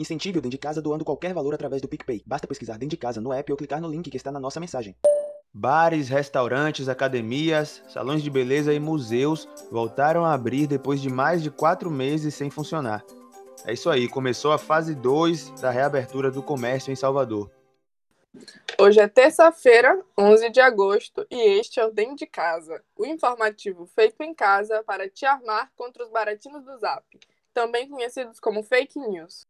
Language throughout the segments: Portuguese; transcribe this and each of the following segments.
Incentive o Dentro de Casa doando qualquer valor através do PicPay. Basta pesquisar Dentro de Casa no app ou clicar no link que está na nossa mensagem. Bares, restaurantes, academias, salões de beleza e museus voltaram a abrir depois de mais de quatro meses sem funcionar. É isso aí, começou a fase 2 da reabertura do comércio em Salvador. Hoje é terça-feira, 11 de agosto, e este é o Dentro de Casa, o informativo feito em casa para te armar contra os baratinos do Zap também conhecidos como fake news.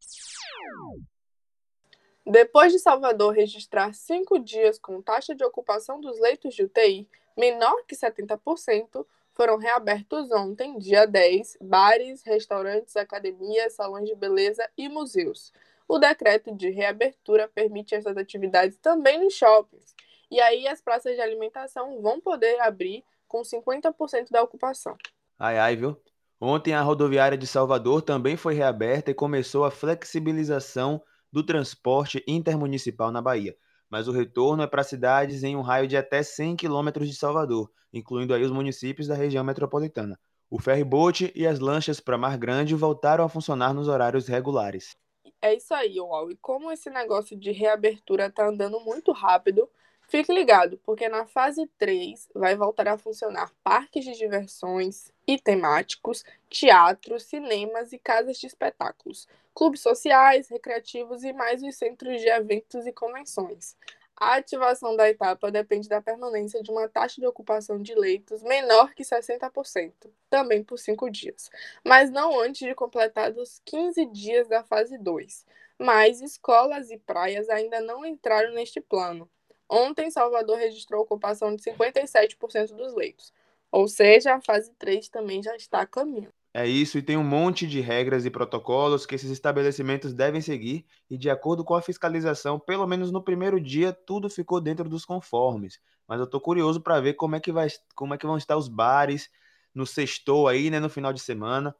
Depois de Salvador registrar cinco dias com taxa de ocupação dos leitos de UTI menor que 70%, foram reabertos ontem, dia 10, bares, restaurantes, academias, salões de beleza e museus. O decreto de reabertura permite essas atividades também nos shoppings. E aí as praças de alimentação vão poder abrir com 50% da ocupação. Ai, ai, viu? Ontem, a rodoviária de Salvador também foi reaberta e começou a flexibilização do transporte intermunicipal na Bahia. Mas o retorno é para cidades em um raio de até 100 quilômetros de Salvador, incluindo aí os municípios da região metropolitana. O ferry-boat e as lanchas para Mar Grande voltaram a funcionar nos horários regulares. É isso aí, Uau. E como esse negócio de reabertura está andando muito rápido, Fique ligado, porque na fase 3 vai voltar a funcionar parques de diversões e temáticos, teatros, cinemas e casas de espetáculos, clubes sociais, recreativos e mais os centros de eventos e convenções. A ativação da etapa depende da permanência de uma taxa de ocupação de leitos menor que 60%, também por 5 dias, mas não antes de completados 15 dias da fase 2. Mas escolas e praias ainda não entraram neste plano Ontem, Salvador registrou ocupação de 57% dos leitos, ou seja, a fase 3 também já está a caminho. É isso, e tem um monte de regras e protocolos que esses estabelecimentos devem seguir, e de acordo com a fiscalização, pelo menos no primeiro dia, tudo ficou dentro dos conformes. Mas eu estou curioso para ver como é, que vai, como é que vão estar os bares no sextou aí, né, no final de semana.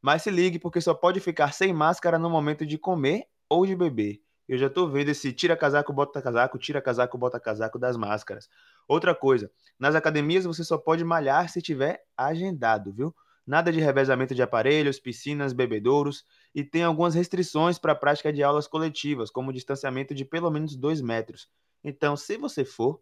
Mas se ligue, porque só pode ficar sem máscara no momento de comer ou de beber. Eu já tô vendo esse tira casaco, bota casaco, tira casaco, bota casaco das máscaras. Outra coisa, nas academias você só pode malhar se tiver agendado, viu? Nada de revezamento de aparelhos, piscinas, bebedouros e tem algumas restrições para a prática de aulas coletivas, como distanciamento de pelo menos 2 metros. Então, se você for,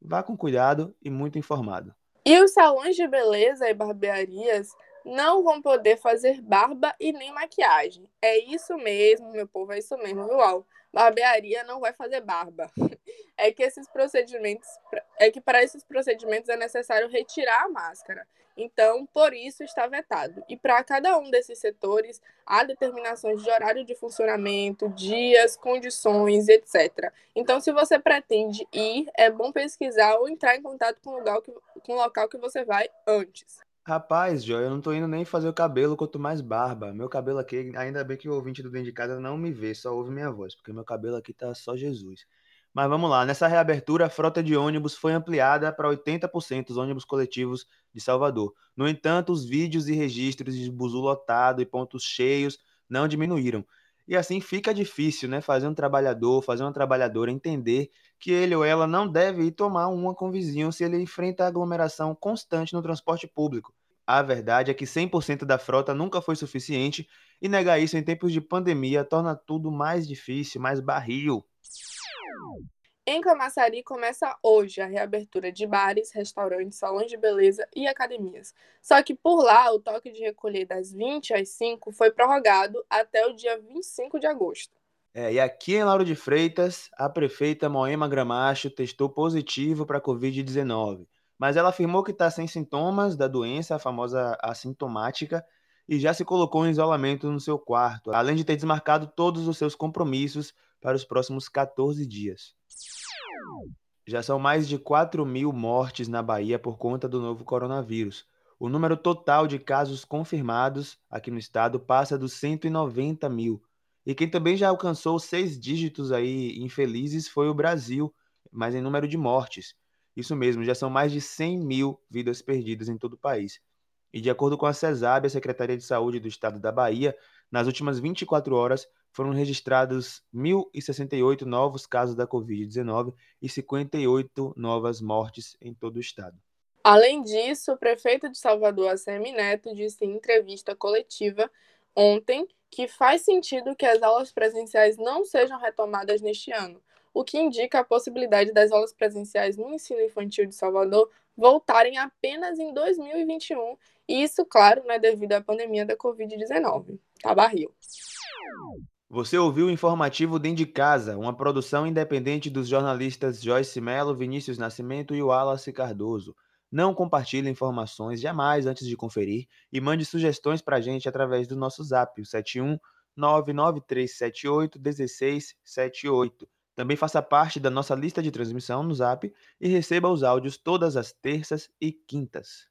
vá com cuidado e muito informado. E os salões de beleza e barbearias não vão poder fazer barba e nem maquiagem. É isso mesmo, meu povo, é isso mesmo, viu, barbearia não vai fazer barba. É que esses procedimentos, é que para esses procedimentos é necessário retirar a máscara. Então, por isso está vetado. E para cada um desses setores, há determinações de horário de funcionamento, dias, condições, etc. Então, se você pretende ir, é bom pesquisar ou entrar em contato com o local que, com o local que você vai antes. Rapaz, Joy, eu não tô indo nem fazer o cabelo, quanto mais barba. Meu cabelo aqui, ainda bem que o ouvinte do dentro de casa não me vê, só ouve minha voz, porque meu cabelo aqui tá só Jesus. Mas vamos lá, nessa reabertura, a frota de ônibus foi ampliada para 80% dos ônibus coletivos de Salvador. No entanto, os vídeos e registros de buzu lotado e pontos cheios não diminuíram. E assim fica difícil, né, fazer um trabalhador, fazer uma trabalhadora entender que ele ou ela não deve ir tomar uma com o vizinho se ele enfrenta aglomeração constante no transporte público. A verdade é que 100% da frota nunca foi suficiente e negar isso em tempos de pandemia torna tudo mais difícil, mais barril. Em Camaçari começa hoje a reabertura de bares, restaurantes, salões de beleza e academias. Só que por lá, o toque de recolher das 20 às 5 foi prorrogado até o dia 25 de agosto. É, e aqui em Lauro de Freitas, a prefeita Moema Gramacho testou positivo para a Covid-19 mas ela afirmou que está sem sintomas da doença, a famosa assintomática, e já se colocou em isolamento no seu quarto, além de ter desmarcado todos os seus compromissos para os próximos 14 dias. Já são mais de 4 mil mortes na Bahia por conta do novo coronavírus. O número total de casos confirmados aqui no estado passa dos 190 mil. E quem também já alcançou seis dígitos aí infelizes foi o Brasil, mas em número de mortes. Isso mesmo, já são mais de 100 mil vidas perdidas em todo o país. E de acordo com a CESAB, a Secretaria de Saúde do Estado da Bahia, nas últimas 24 horas foram registrados 1.068 novos casos da Covid-19 e 58 novas mortes em todo o estado. Além disso, o prefeito de Salvador, ACM Neto, disse em entrevista coletiva ontem que faz sentido que as aulas presenciais não sejam retomadas neste ano, o que indica a possibilidade das aulas presenciais no ensino infantil de Salvador voltarem apenas em 2021, e isso, claro, né, devido à pandemia da Covid-19. Tá barril. Você ouviu o informativo Dentro de Casa, uma produção independente dos jornalistas Joyce Mello, Vinícius Nascimento e Wallace Cardoso. Não compartilhe informações jamais antes de conferir e mande sugestões para a gente através do nosso zap, o 71 99378 1678. Também faça parte da nossa lista de transmissão no zap e receba os áudios todas as terças e quintas.